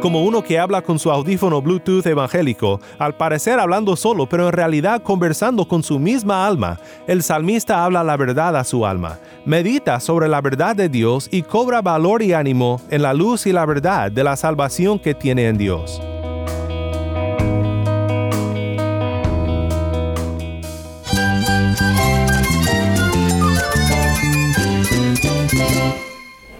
como uno que habla con su audífono Bluetooth evangélico, al parecer hablando solo, pero en realidad conversando con su misma alma. El salmista habla la verdad a su alma, medita sobre la verdad de Dios y cobra valor y ánimo en la luz y la verdad de la salvación que tiene en Dios.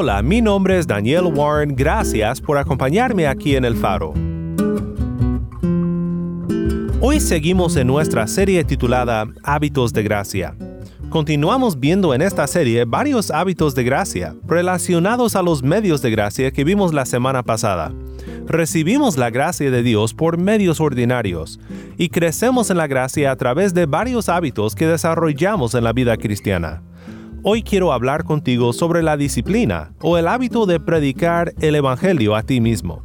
Hola, mi nombre es Daniel Warren, gracias por acompañarme aquí en El Faro. Hoy seguimos en nuestra serie titulada Hábitos de Gracia. Continuamos viendo en esta serie varios hábitos de gracia relacionados a los medios de gracia que vimos la semana pasada. Recibimos la gracia de Dios por medios ordinarios y crecemos en la gracia a través de varios hábitos que desarrollamos en la vida cristiana. Hoy quiero hablar contigo sobre la disciplina o el hábito de predicar el Evangelio a ti mismo.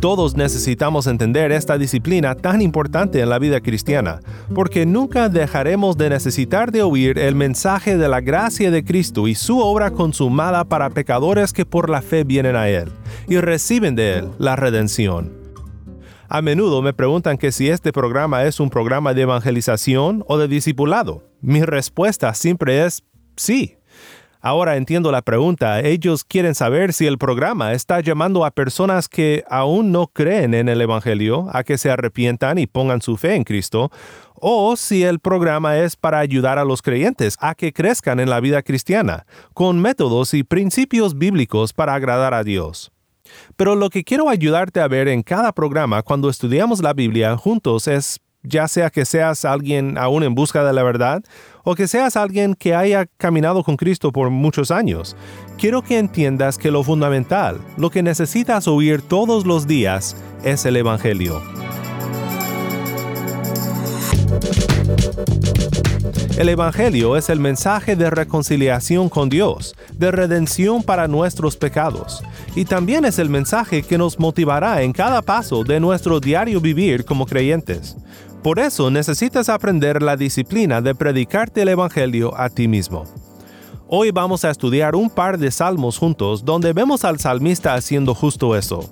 Todos necesitamos entender esta disciplina tan importante en la vida cristiana, porque nunca dejaremos de necesitar de oír el mensaje de la gracia de Cristo y su obra consumada para pecadores que por la fe vienen a Él y reciben de Él la redención. A menudo me preguntan que si este programa es un programa de evangelización o de discipulado. Mi respuesta siempre es sí. Ahora entiendo la pregunta. Ellos quieren saber si el programa está llamando a personas que aún no creen en el Evangelio a que se arrepientan y pongan su fe en Cristo, o si el programa es para ayudar a los creyentes a que crezcan en la vida cristiana, con métodos y principios bíblicos para agradar a Dios. Pero lo que quiero ayudarte a ver en cada programa cuando estudiamos la Biblia juntos es ya sea que seas alguien aún en busca de la verdad o que seas alguien que haya caminado con Cristo por muchos años. Quiero que entiendas que lo fundamental, lo que necesitas oír todos los días, es el Evangelio. El Evangelio es el mensaje de reconciliación con Dios, de redención para nuestros pecados, y también es el mensaje que nos motivará en cada paso de nuestro diario vivir como creyentes. Por eso necesitas aprender la disciplina de predicarte el Evangelio a ti mismo. Hoy vamos a estudiar un par de salmos juntos donde vemos al salmista haciendo justo eso.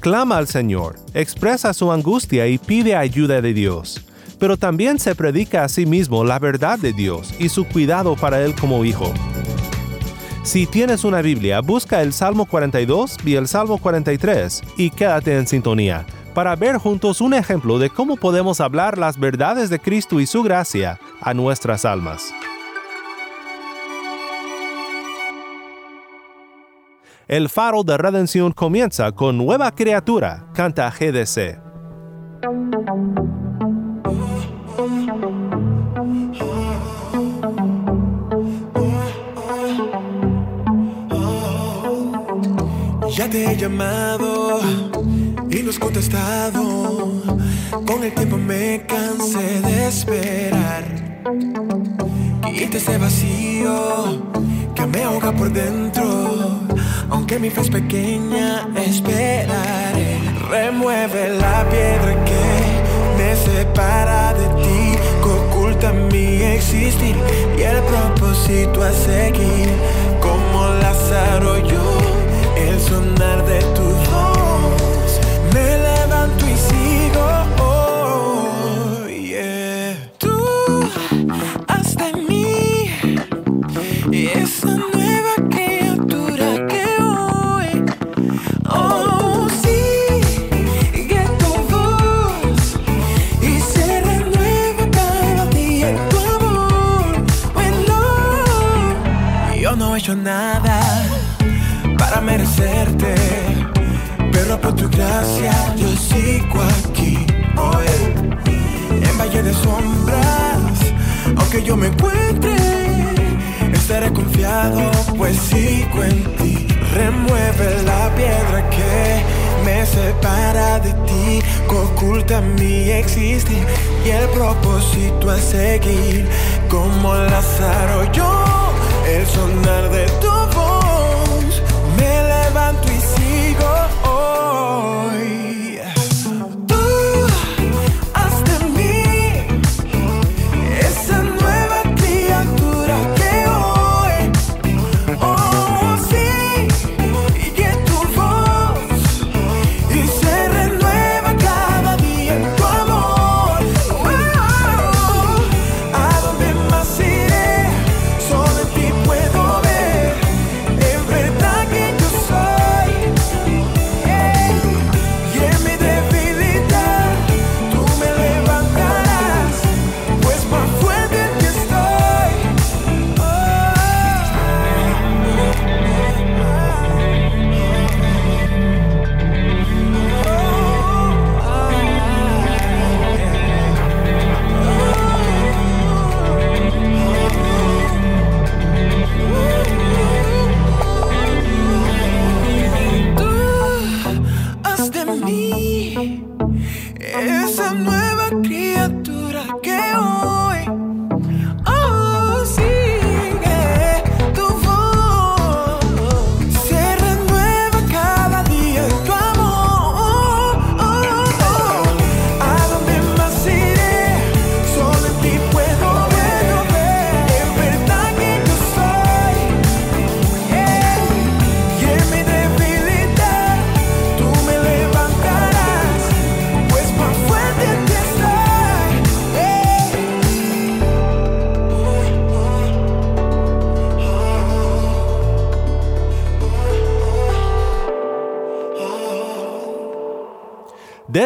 Clama al Señor, expresa su angustia y pide ayuda de Dios pero también se predica a sí mismo la verdad de Dios y su cuidado para él como hijo. Si tienes una Biblia, busca el Salmo 42 y el Salmo 43 y quédate en sintonía para ver juntos un ejemplo de cómo podemos hablar las verdades de Cristo y su gracia a nuestras almas. El faro de redención comienza con Nueva Criatura, canta GDC. Ya te he llamado no has contestado. Con el tiempo me cansé de esperar. Quita ese vacío que me ahoga por dentro. Aunque mi fe es pequeña, esperaré. Remueve la piedra que me separa de ti, que oculta mi existir y el propósito a seguir. Como Lázaro yo el sonar de tu Esa nueva propósito a seguir. Como Lázaro, yo,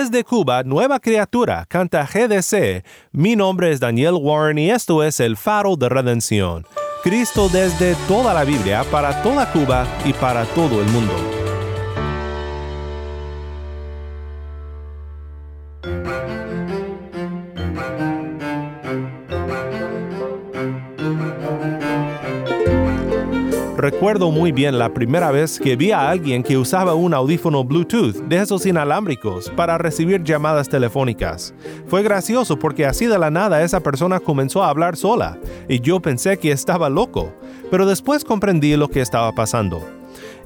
Desde Cuba, Nueva Criatura, canta GDC. Mi nombre es Daniel Warren y esto es El Faro de Redención. Cristo desde toda la Biblia, para toda Cuba y para todo el mundo. Recuerdo muy bien la primera vez que vi a alguien que usaba un audífono Bluetooth de esos inalámbricos para recibir llamadas telefónicas. Fue gracioso porque así de la nada esa persona comenzó a hablar sola y yo pensé que estaba loco, pero después comprendí lo que estaba pasando.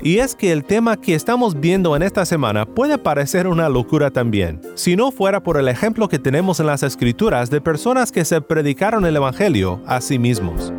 Y es que el tema que estamos viendo en esta semana puede parecer una locura también, si no fuera por el ejemplo que tenemos en las escrituras de personas que se predicaron el Evangelio a sí mismos.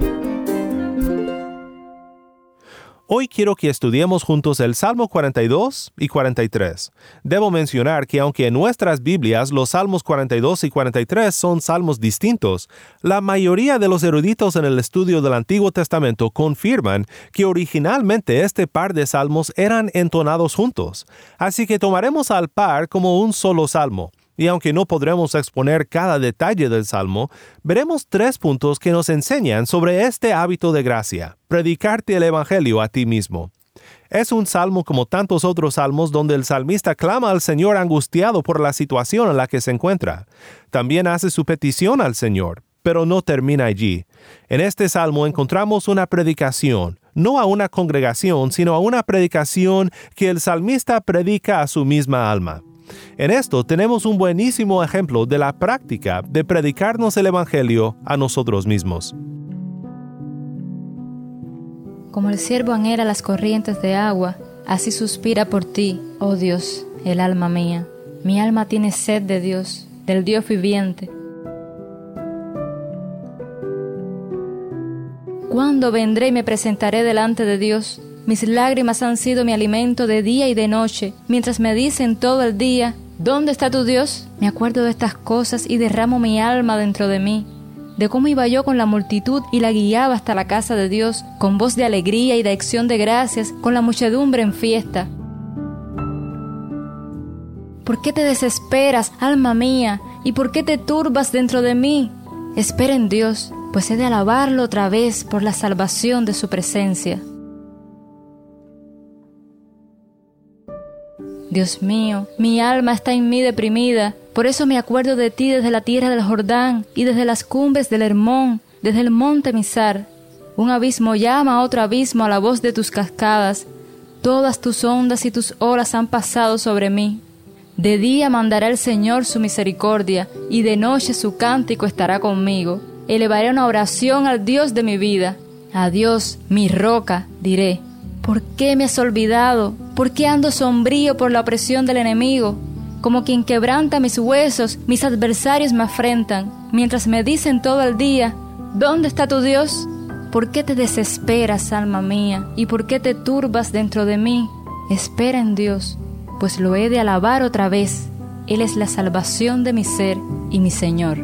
Hoy quiero que estudiemos juntos el Salmo 42 y 43. Debo mencionar que aunque en nuestras Biblias los Salmos 42 y 43 son salmos distintos, la mayoría de los eruditos en el estudio del Antiguo Testamento confirman que originalmente este par de salmos eran entonados juntos, así que tomaremos al par como un solo salmo. Y aunque no podremos exponer cada detalle del Salmo, veremos tres puntos que nos enseñan sobre este hábito de gracia, predicarte el Evangelio a ti mismo. Es un salmo como tantos otros salmos donde el salmista clama al Señor angustiado por la situación en la que se encuentra. También hace su petición al Señor, pero no termina allí. En este salmo encontramos una predicación, no a una congregación, sino a una predicación que el salmista predica a su misma alma. En esto tenemos un buenísimo ejemplo de la práctica de predicarnos el Evangelio a nosotros mismos. Como el siervo anhela las corrientes de agua, así suspira por ti, oh Dios, el alma mía. Mi alma tiene sed de Dios, del Dios viviente. ¿Cuándo vendré y me presentaré delante de Dios? Mis lágrimas han sido mi alimento de día y de noche, mientras me dicen todo el día, ¿dónde está tu Dios? Me acuerdo de estas cosas y derramo mi alma dentro de mí, de cómo iba yo con la multitud y la guiaba hasta la casa de Dios, con voz de alegría y de acción de gracias, con la muchedumbre en fiesta. ¿Por qué te desesperas, alma mía? ¿Y por qué te turbas dentro de mí? Espera en Dios, pues he de alabarlo otra vez por la salvación de su presencia. Dios mío, mi alma está en mí deprimida, por eso me acuerdo de ti desde la tierra del Jordán y desde las cumbres del Hermón. desde el monte Misar. Un abismo llama a otro abismo a la voz de tus cascadas. Todas tus ondas y tus olas han pasado sobre mí. De día mandará el Señor su misericordia, y de noche su cántico estará conmigo. Elevaré una oración al Dios de mi vida. A Dios, mi roca, diré. ¿Por qué me has olvidado? ¿Por qué ando sombrío por la opresión del enemigo? Como quien quebranta mis huesos, mis adversarios me afrentan, mientras me dicen todo el día, ¿dónde está tu Dios? ¿Por qué te desesperas, alma mía? ¿Y por qué te turbas dentro de mí? Espera en Dios, pues lo he de alabar otra vez. Él es la salvación de mi ser y mi Señor.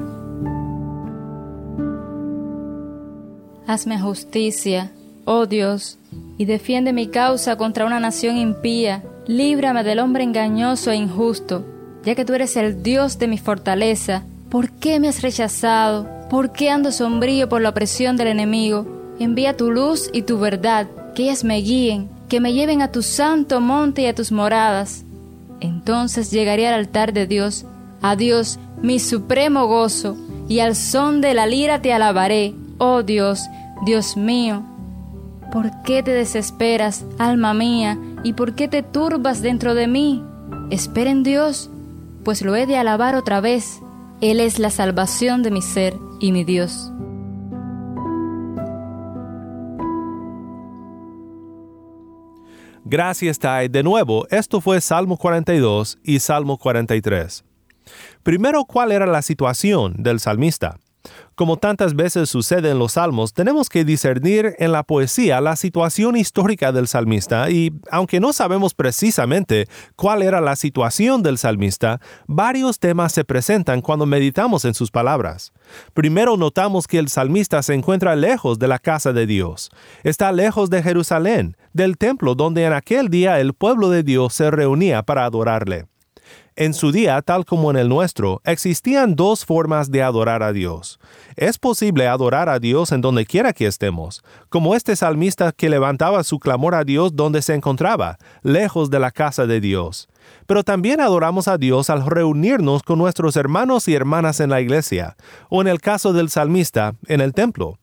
Hazme justicia, oh Dios, y defiende mi causa contra una nación impía. Líbrame del hombre engañoso e injusto, ya que tú eres el Dios de mi fortaleza. ¿Por qué me has rechazado? ¿Por qué ando sombrío por la opresión del enemigo? Envía tu luz y tu verdad, que ellas me guíen, que me lleven a tu santo monte y a tus moradas. Entonces llegaré al altar de Dios, a Dios, mi supremo gozo, y al son de la lira te alabaré, oh Dios, Dios mío, ¿Por qué te desesperas, alma mía, y por qué te turbas dentro de mí? Espera en Dios, pues lo he de alabar otra vez. Él es la salvación de mi ser y mi Dios. Gracias, Tai. De nuevo, esto fue Salmo 42 y Salmo 43. Primero, ¿cuál era la situación del salmista? Como tantas veces sucede en los salmos, tenemos que discernir en la poesía la situación histórica del salmista y, aunque no sabemos precisamente cuál era la situación del salmista, varios temas se presentan cuando meditamos en sus palabras. Primero notamos que el salmista se encuentra lejos de la casa de Dios. Está lejos de Jerusalén, del templo donde en aquel día el pueblo de Dios se reunía para adorarle. En su día, tal como en el nuestro, existían dos formas de adorar a Dios. Es posible adorar a Dios en donde quiera que estemos, como este salmista que levantaba su clamor a Dios donde se encontraba, lejos de la casa de Dios. Pero también adoramos a Dios al reunirnos con nuestros hermanos y hermanas en la iglesia, o en el caso del salmista, en el templo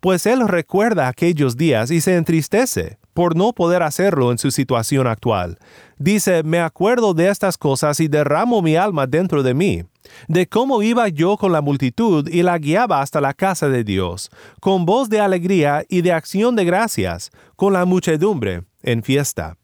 pues él recuerda aquellos días y se entristece por no poder hacerlo en su situación actual. Dice, me acuerdo de estas cosas y derramo mi alma dentro de mí, de cómo iba yo con la multitud y la guiaba hasta la casa de Dios, con voz de alegría y de acción de gracias, con la muchedumbre, en fiesta.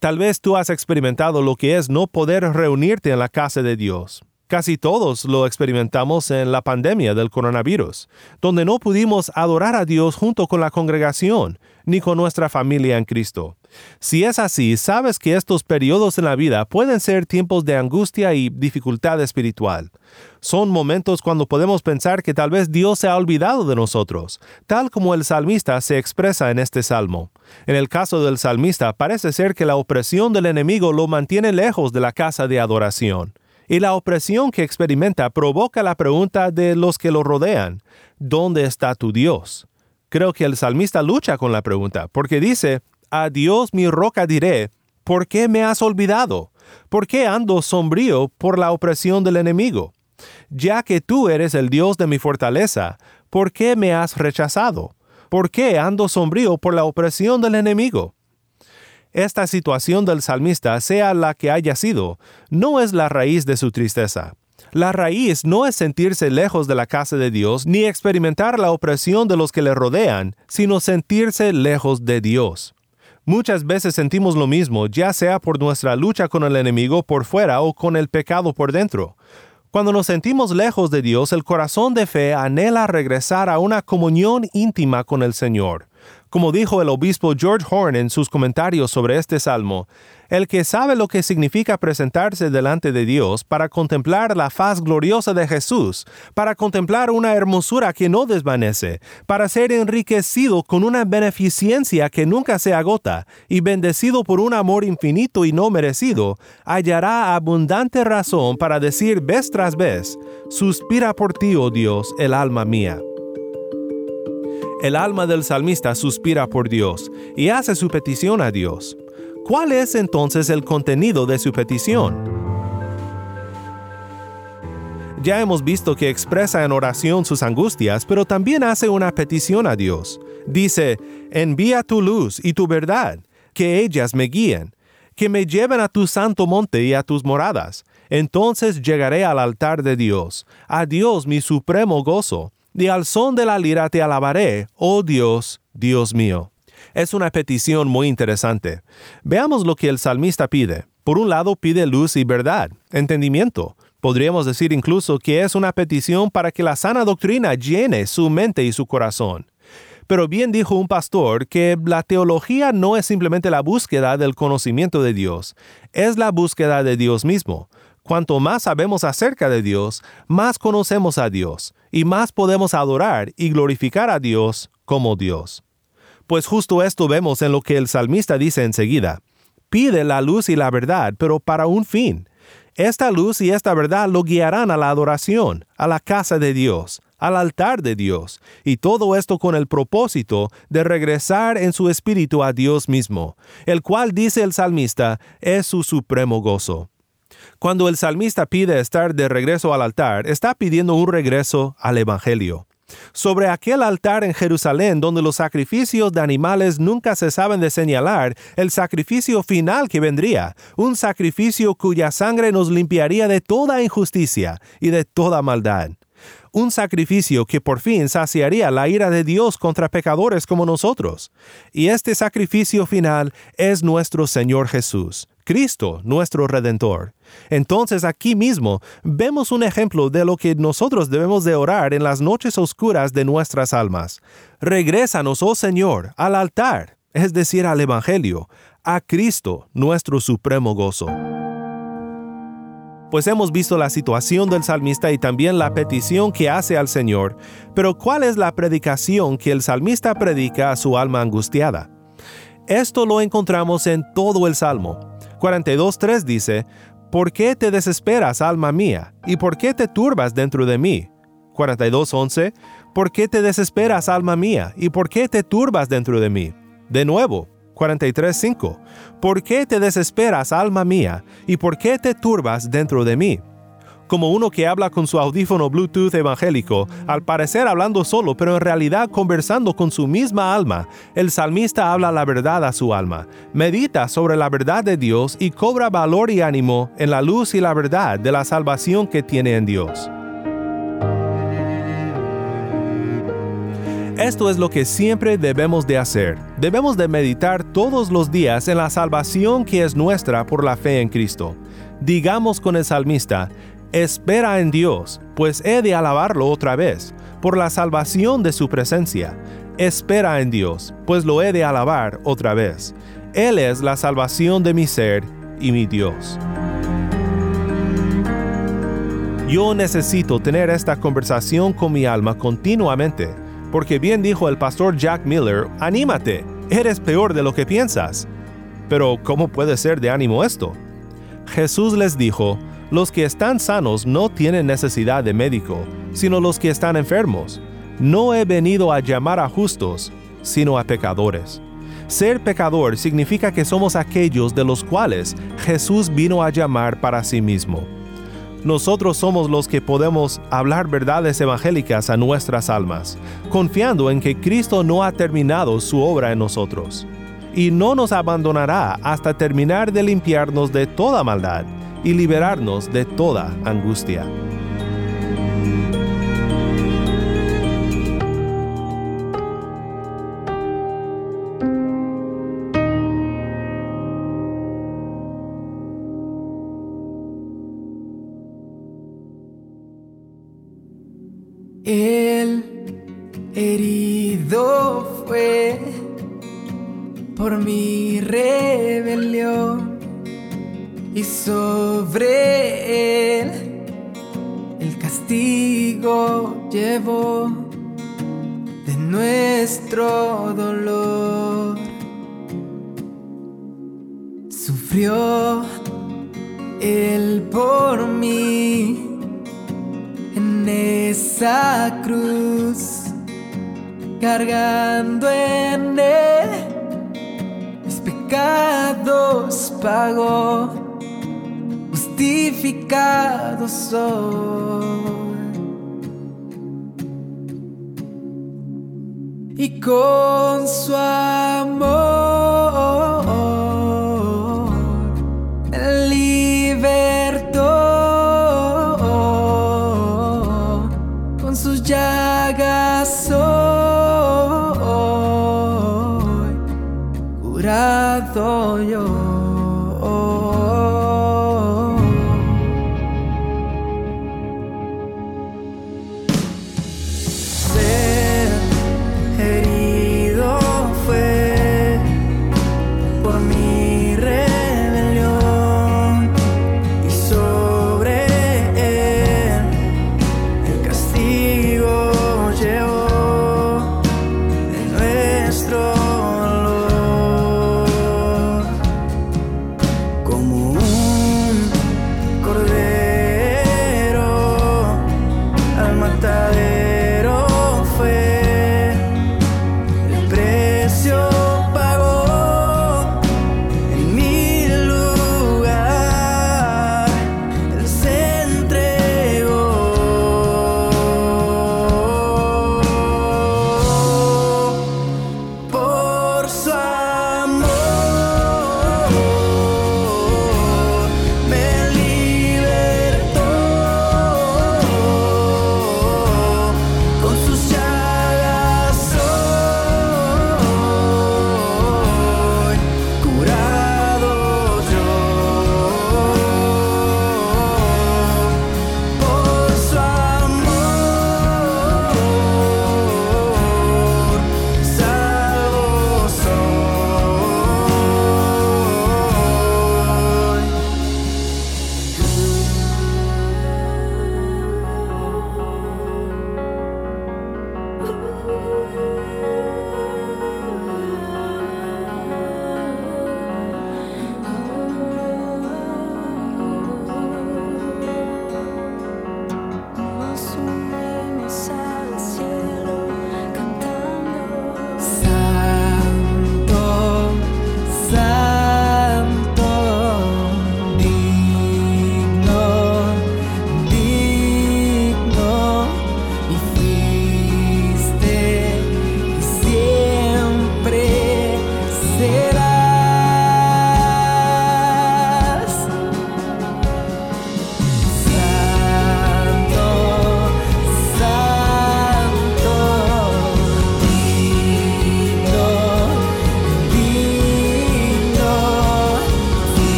Tal vez tú has experimentado lo que es no poder reunirte en la casa de Dios. Casi todos lo experimentamos en la pandemia del coronavirus, donde no pudimos adorar a Dios junto con la congregación, ni con nuestra familia en Cristo. Si es así, sabes que estos periodos en la vida pueden ser tiempos de angustia y dificultad espiritual. Son momentos cuando podemos pensar que tal vez Dios se ha olvidado de nosotros, tal como el salmista se expresa en este salmo. En el caso del salmista parece ser que la opresión del enemigo lo mantiene lejos de la casa de adoración y la opresión que experimenta provoca la pregunta de los que lo rodean, ¿dónde está tu Dios? Creo que el salmista lucha con la pregunta, porque dice, a Dios mi roca diré, ¿por qué me has olvidado? ¿Por qué ando sombrío por la opresión del enemigo? Ya que tú eres el Dios de mi fortaleza, ¿por qué me has rechazado? ¿Por qué ando sombrío por la opresión del enemigo? Esta situación del salmista, sea la que haya sido, no es la raíz de su tristeza. La raíz no es sentirse lejos de la casa de Dios ni experimentar la opresión de los que le rodean, sino sentirse lejos de Dios. Muchas veces sentimos lo mismo, ya sea por nuestra lucha con el enemigo por fuera o con el pecado por dentro. Cuando nos sentimos lejos de Dios, el corazón de fe anhela regresar a una comunión íntima con el Señor. Como dijo el obispo George Horn en sus comentarios sobre este salmo, el que sabe lo que significa presentarse delante de Dios para contemplar la faz gloriosa de Jesús, para contemplar una hermosura que no desvanece, para ser enriquecido con una beneficencia que nunca se agota y bendecido por un amor infinito y no merecido, hallará abundante razón para decir vez tras vez, suspira por ti, oh Dios, el alma mía. El alma del salmista suspira por Dios y hace su petición a Dios. ¿Cuál es entonces el contenido de su petición? Ya hemos visto que expresa en oración sus angustias, pero también hace una petición a Dios. Dice, envía tu luz y tu verdad, que ellas me guíen, que me lleven a tu santo monte y a tus moradas. Entonces llegaré al altar de Dios, a Dios mi supremo gozo, y al son de la lira te alabaré, oh Dios, Dios mío. Es una petición muy interesante. Veamos lo que el salmista pide. Por un lado pide luz y verdad, entendimiento. Podríamos decir incluso que es una petición para que la sana doctrina llene su mente y su corazón. Pero bien dijo un pastor que la teología no es simplemente la búsqueda del conocimiento de Dios, es la búsqueda de Dios mismo. Cuanto más sabemos acerca de Dios, más conocemos a Dios y más podemos adorar y glorificar a Dios como Dios. Pues justo esto vemos en lo que el salmista dice enseguida. Pide la luz y la verdad, pero para un fin. Esta luz y esta verdad lo guiarán a la adoración, a la casa de Dios, al altar de Dios, y todo esto con el propósito de regresar en su espíritu a Dios mismo, el cual, dice el salmista, es su supremo gozo. Cuando el salmista pide estar de regreso al altar, está pidiendo un regreso al Evangelio. Sobre aquel altar en Jerusalén donde los sacrificios de animales nunca se saben de señalar el sacrificio final que vendría, un sacrificio cuya sangre nos limpiaría de toda injusticia y de toda maldad un sacrificio que por fin saciaría la ira de Dios contra pecadores como nosotros. Y este sacrificio final es nuestro Señor Jesús, Cristo, nuestro Redentor. Entonces aquí mismo vemos un ejemplo de lo que nosotros debemos de orar en las noches oscuras de nuestras almas. Regrésanos, oh Señor, al altar, es decir, al Evangelio, a Cristo, nuestro supremo gozo pues hemos visto la situación del salmista y también la petición que hace al Señor, pero ¿cuál es la predicación que el salmista predica a su alma angustiada? Esto lo encontramos en todo el Salmo. 42.3 dice, ¿Por qué te desesperas, alma mía? ¿Y por qué te turbas dentro de mí? 42.11, ¿Por qué te desesperas, alma mía? ¿Y por qué te turbas dentro de mí? De nuevo, 43.5. ¿Por qué te desesperas, alma mía? ¿Y por qué te turbas dentro de mí? Como uno que habla con su audífono Bluetooth evangélico, al parecer hablando solo, pero en realidad conversando con su misma alma, el salmista habla la verdad a su alma, medita sobre la verdad de Dios y cobra valor y ánimo en la luz y la verdad de la salvación que tiene en Dios. Esto es lo que siempre debemos de hacer. Debemos de meditar todos los días en la salvación que es nuestra por la fe en Cristo. Digamos con el salmista, espera en Dios, pues he de alabarlo otra vez, por la salvación de su presencia. Espera en Dios, pues lo he de alabar otra vez. Él es la salvación de mi ser y mi Dios. Yo necesito tener esta conversación con mi alma continuamente porque bien dijo el pastor Jack Miller, anímate, eres peor de lo que piensas. Pero ¿cómo puede ser de ánimo esto? Jesús les dijo, los que están sanos no tienen necesidad de médico, sino los que están enfermos. No he venido a llamar a justos, sino a pecadores. Ser pecador significa que somos aquellos de los cuales Jesús vino a llamar para sí mismo nosotros somos los que podemos hablar verdades evangélicas a nuestras almas, confiando en que Cristo no ha terminado su obra en nosotros, y no nos abandonará hasta terminar de limpiarnos de toda maldad y liberarnos de toda angustia. por mi rebelión y sobre él el castigo llevó de nuestro dolor. Sufrió él por mí en esa cruz, cargando en él pecados pagó, justificado soy. Y con su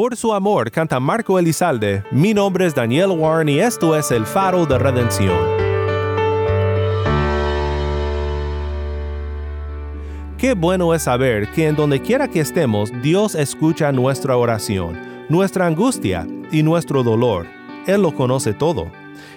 Por su amor canta Marco Elizalde. Mi nombre es Daniel Warren y esto es El Faro de Redención. Qué bueno es saber que en donde quiera que estemos, Dios escucha nuestra oración, nuestra angustia y nuestro dolor. Él lo conoce todo.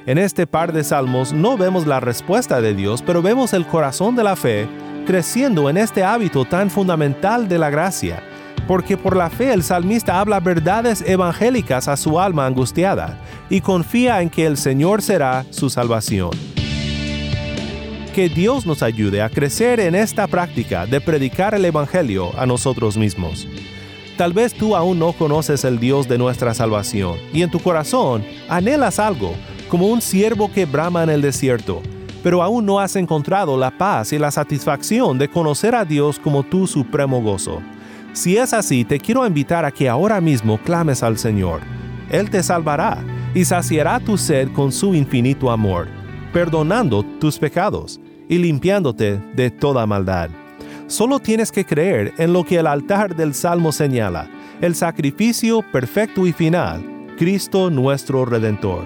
En este par de salmos no vemos la respuesta de Dios, pero vemos el corazón de la fe creciendo en este hábito tan fundamental de la gracia, porque por la fe el salmista habla verdades evangélicas a su alma angustiada y confía en que el Señor será su salvación. Que Dios nos ayude a crecer en esta práctica de predicar el Evangelio a nosotros mismos. Tal vez tú aún no conoces el Dios de nuestra salvación y en tu corazón anhelas algo, como un siervo que brama en el desierto, pero aún no has encontrado la paz y la satisfacción de conocer a Dios como tu supremo gozo. Si es así, te quiero invitar a que ahora mismo clames al Señor. Él te salvará y saciará tu sed con su infinito amor, perdonando tus pecados y limpiándote de toda maldad. Solo tienes que creer en lo que el altar del Salmo señala, el sacrificio perfecto y final, Cristo nuestro Redentor.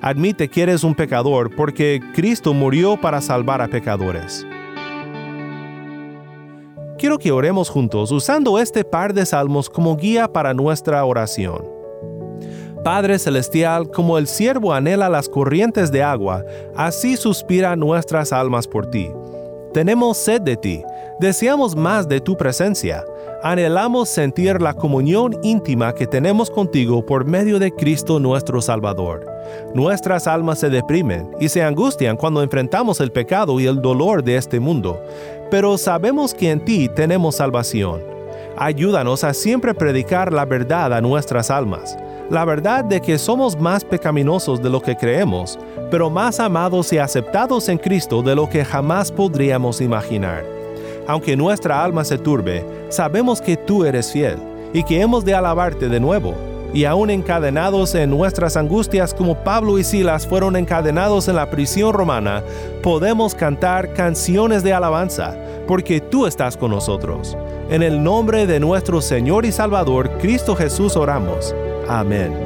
Admite que eres un pecador porque Cristo murió para salvar a pecadores. Quiero que oremos juntos usando este par de salmos como guía para nuestra oración. Padre Celestial, como el siervo anhela las corrientes de agua, así suspiran nuestras almas por ti. Tenemos sed de ti, deseamos más de tu presencia, anhelamos sentir la comunión íntima que tenemos contigo por medio de Cristo nuestro Salvador. Nuestras almas se deprimen y se angustian cuando enfrentamos el pecado y el dolor de este mundo, pero sabemos que en ti tenemos salvación. Ayúdanos a siempre predicar la verdad a nuestras almas, la verdad de que somos más pecaminosos de lo que creemos, pero más amados y aceptados en Cristo de lo que jamás podríamos imaginar. Aunque nuestra alma se turbe, sabemos que tú eres fiel y que hemos de alabarte de nuevo. Y aún encadenados en nuestras angustias como Pablo y Silas fueron encadenados en la prisión romana, podemos cantar canciones de alabanza, porque tú estás con nosotros. En el nombre de nuestro Señor y Salvador, Cristo Jesús, oramos. Amén.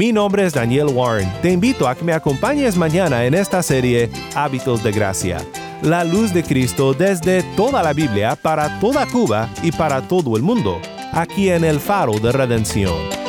Mi nombre es Daniel Warren. Te invito a que me acompañes mañana en esta serie Hábitos de Gracia. La luz de Cristo desde toda la Biblia para toda Cuba y para todo el mundo, aquí en el Faro de Redención.